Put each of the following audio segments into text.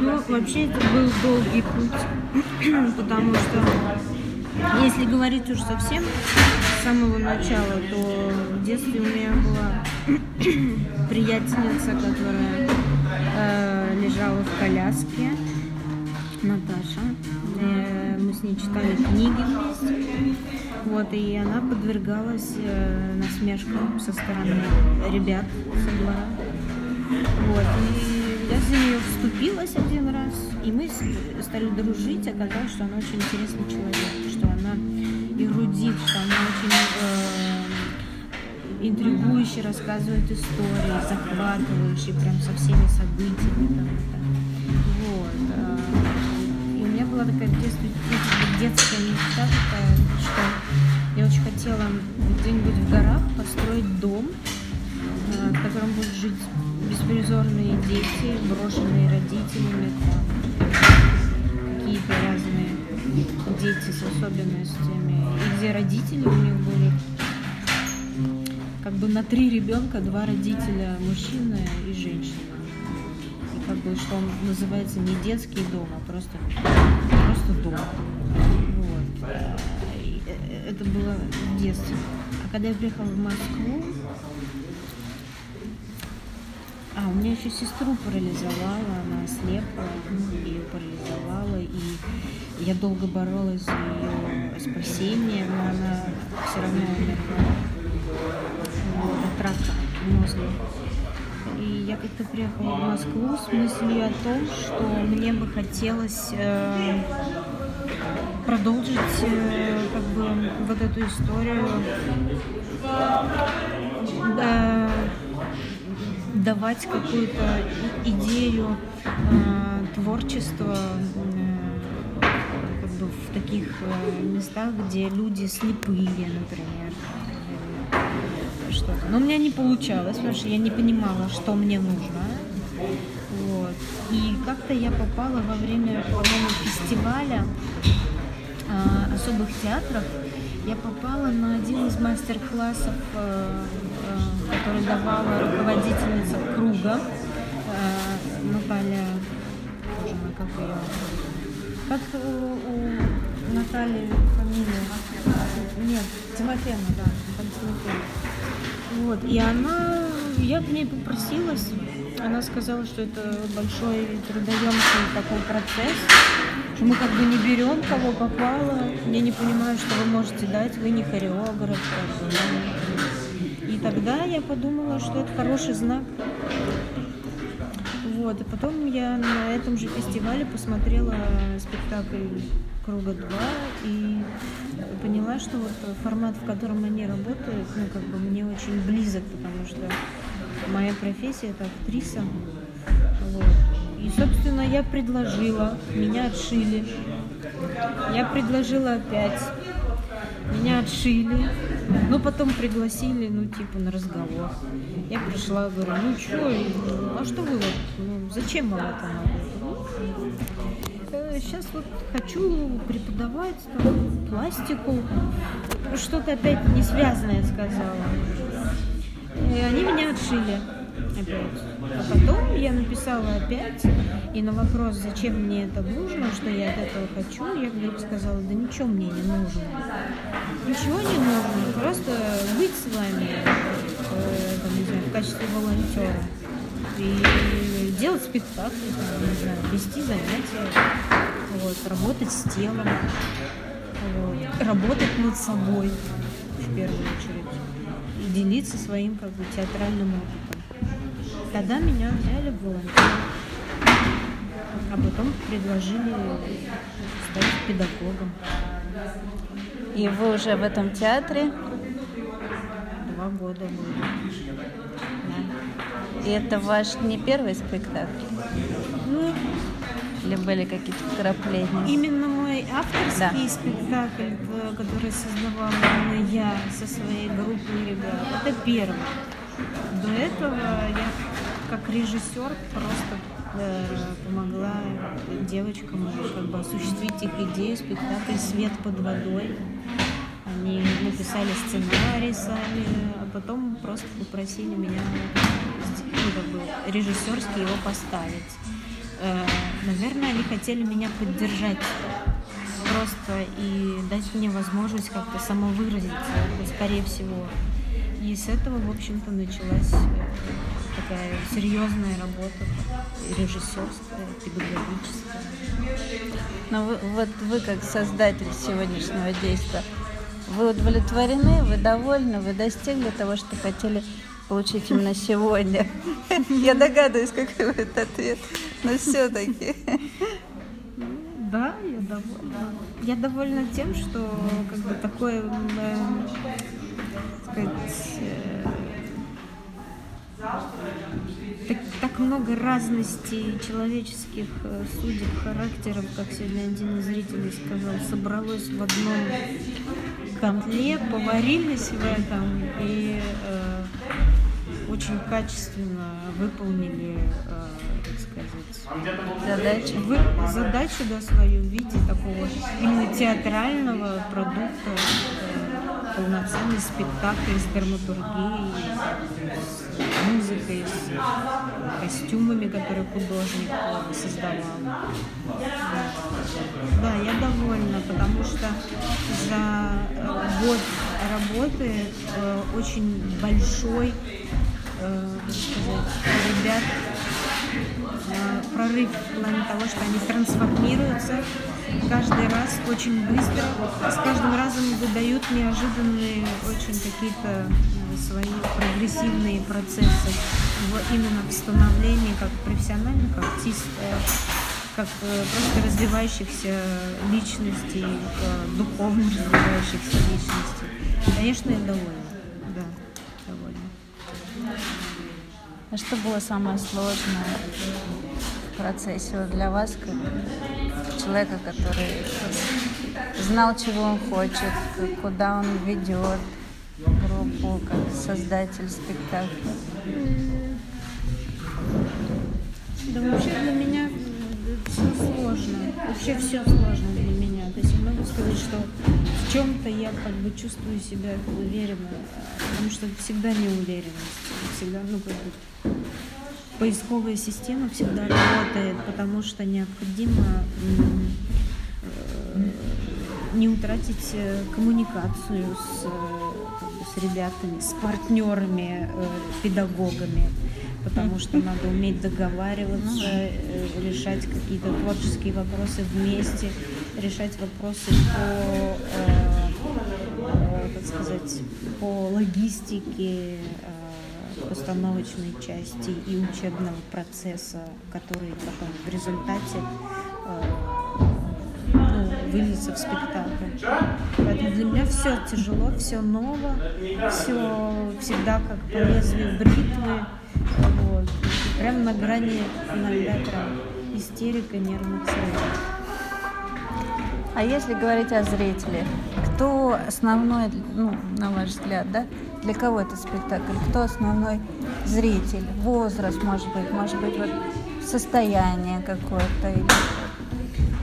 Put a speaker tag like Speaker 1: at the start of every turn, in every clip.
Speaker 1: Ну, вообще это был долгий путь, потому что если говорить уж совсем с самого начала, то в детстве у меня была приятельница, которая э, лежала в коляске, Наташа. Э, мы с ней читали книги вместе. Вот, и она подвергалась э, насмешкам со стороны ребят со двора. Вот, и я за нее вступилась один раз, и мы стали дружить, оказалось, что она очень интересный человек, что она эрудит, что она очень э, интригующе рассказывает истории, захватывающие прям со всеми событиями. Вот. э, И у меня была такая ну, детская мечта такая, что я очень хотела где-нибудь в горах построить дом, э, в котором будут жить беспризорные дети, брошенные родителями, какие-то разные дети с особенностями, и где родители у них были как бы на три ребенка два родителя, мужчина и женщина. И как бы что он называется не детский дом, а просто, просто дом. Вот. И, э, Это было в детстве. А когда я приехала в Москву, а, у меня еще сестру парализовала, она ослепла, ее парализовала, и я долго боролась за ее спасение, но она все равно умерла вот, от рака мозга. И я как-то приехала в Москву с мыслью о том, что мне бы хотелось э, продолжить э, как бы вот эту историю да, давать какую-то идею э, творчества э, как бы в таких э, местах, где люди слепые, например, что-то. Но у меня не получалось, потому что я не понимала, что мне нужно. Вот. И как-то я попала во время, по-моему, фестиваля а, особых театров, я попала на один из мастер-классов, э, э, который давала руководительница круга э, Наталья, боже мой, как ее, как у, у Натальи фамилия? Нет, Тимофеевна, да, Тимофеевна. Вот, и она, я к ней попросилась, она сказала, что это большой трудоемкий такой процесс, что мы как бы не берем кого попало, я не понимаю, что вы можете дать, вы не хореограф. Как бы, тогда я подумала, что это хороший знак. Вот, и потом я на этом же фестивале посмотрела спектакль Круга 2 и поняла, что вот формат, в котором они работают, ну, как бы мне очень близок, потому что моя профессия это актриса. Вот. И, собственно, я предложила, меня отшили. Я предложила опять, меня отшили. Ну, потом пригласили, ну, типа, на разговор. Я пришла, говорю, ну, что, а что вы вот, ну, зачем вам это надо? Сейчас вот хочу преподавать там, пластику. Что-то опять не связанное сказала. И они меня отшили опять. А потом я написала опять, и на вопрос, зачем мне это нужно, что я от этого хочу, я говорю, сказала, да ничего мне не нужно. Ничего не нужно, просто быть с вами, э, там, не знаю, в качестве волонтера. И делать спектакли, там, не знаю, вести занятия, вот, работать с телом, вот, работать над собой в первую очередь и делиться своим как бы театральным опытом. Тогда меня взяли в волонтер, а потом предложили стать педагогом.
Speaker 2: И вы уже в этом театре.
Speaker 1: Два года было.
Speaker 2: И это ваш не первый спектакль?
Speaker 1: Ну,
Speaker 2: Или были какие-то вкрапления?
Speaker 1: именно мой авторский
Speaker 2: Да.
Speaker 1: спектакль, который создавала именно я со своей группой ребят, это первый. До этого я как режиссер просто э, помогла девочкам как бы осуществить их идею спектакль «Свет под водой». Они написали сценарий сами, а потом просто попросили меня ну, как бы, режиссерски его поставить. э, наверное, они хотели меня поддержать просто и дать мне возможность как-то самовыразиться, скорее всего. И с этого, в общем-то, началась такая серьезная работа, режиссерская, педагогическая.
Speaker 2: Но вы, вот вы как создатель сегодняшнего действия, вы удовлетворены, вы довольны, вы достигли того, что хотели получить именно сегодня. Я догадываюсь, какой будет ответ, но все-таки.
Speaker 1: Да, я довольна. Я довольна тем, что как бы такое, э, сказать, много разностей человеческих э, судеб, характеров, как сегодня один из зрителей сказал, собралось в одном котле, поварились в этом и э, очень качественно выполнили, э, так сказать, задачу, вы, задачу да, свою в виде такого именно театрального продукта, э, полноценный спектакль с драматургией, с музыкой, с костюмами, которые художник создавал. Да, я довольна, потому что за год работы э, очень большой э, сказать, ребят прорыв в плане того, что они трансформируются каждый раз очень быстро, с каждым разом выдают неожиданные очень какие-то э, свои прогрессивные процессы в, именно в становлении как профессиональных артистов, как э, просто развивающихся личностей, э, духовно развивающихся личностей. Конечно, я довольна.
Speaker 2: А что было самое сложное в процессе вот для вас, как человека, который знал, чего он хочет, куда он ведет группу, как создатель спектакля?
Speaker 1: Да вообще для меня все сложно. Вообще все сложно для меня. То есть я могу сказать, что в чем-то я как бы чувствую себя уверенно, потому что всегда неуверенность. Всегда, ну, как бы поисковая система всегда работает, потому что необходимо э, не утратить э, коммуникацию с, э, с ребятами, с партнерами, педагогами, потому что надо уметь договариваться, решать какие-то творческие вопросы вместе, решать вопросы по, как сказать, по логистике, постановочной части и учебного процесса, который потом в результате э, ну, выльется в спектакль. Поэтому для меня все тяжело, все ново, все всегда как по лезвию бритвы. Вот. Прям на грани иногда прям истерика, нервных срывов.
Speaker 2: А если говорить о зрителе, кто основной, ну, на ваш взгляд, да, для кого это спектакль? Кто основной зритель? Возраст, может быть, может быть, вот состояние какое-то или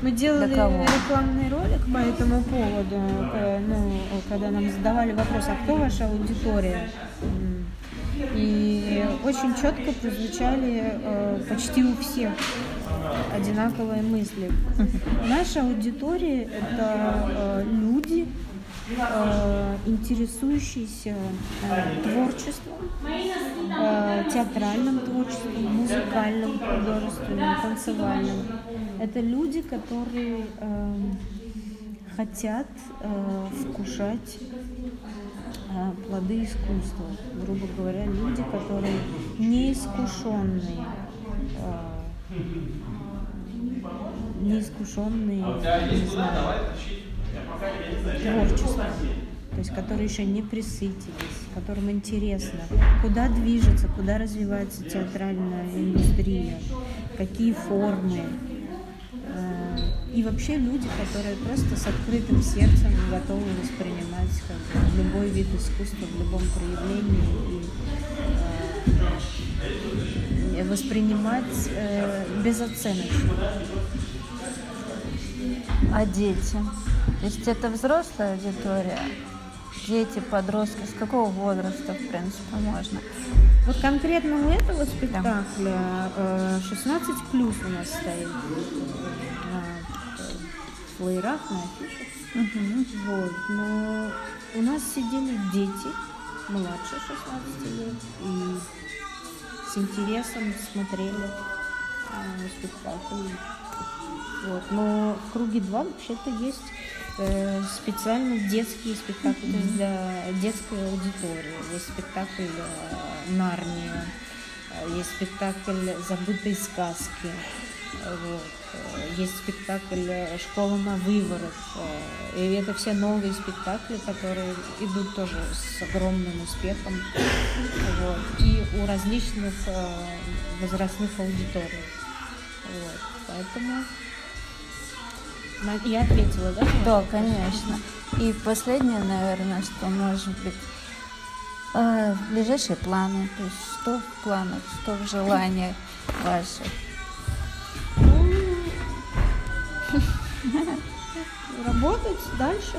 Speaker 1: мы делали рекламный ролик по этому поводу, ну, когда нам задавали вопрос, а кто ваша аудитория? И очень четко прозвучали э, почти у всех одинаковые мысли. Наша аудитория это э, люди, э, интересующиеся э, творчеством, театральным творчеством, музыкальным, художественным, танцевальным. Это люди, которые хотят вкушать плоды искусства. Грубо говоря, люди, которые неискушенные, э, неискушенные, не знаю, творчество, то есть которые еще не присытились, которым интересно, куда движется, куда развивается театральная индустрия, какие формы. Э, и вообще люди, которые просто с открытым сердцем готовы воспринимать как любой вид искусства в любом проявлении и э, воспринимать э, безоценочно.
Speaker 2: А дети? То есть это взрослая аудитория? дети, подростки, с какого возраста, в принципе, можно?
Speaker 1: Вот конкретно у этого спектакля э, 16 плюс у нас стоит на э, флеерах, на афишах.
Speaker 2: Мгм.
Speaker 1: Вот. Но у нас сидели дети младше 16 лет и с интересом смотрели э, спектакль. Вот. Но в круге 2 вообще-то есть э, специально детские спектакли, то есть для детской аудитории. Есть спектакль э, Нарния, э, есть спектакль Забытые сказки. э, Вот. э, Есть спектакль Школа на выворот. И это все новые спектакли, которые идут тоже с огромным успехом. Вот. И у различных возрастных аудиторий. Вот. Поэтому я ответила, да?
Speaker 2: Да, конечно. И последнее, наверное, что может быть э, ближайшие планы, то есть что в планах, что в желаниях ваших.
Speaker 1: Ну, работать дальше,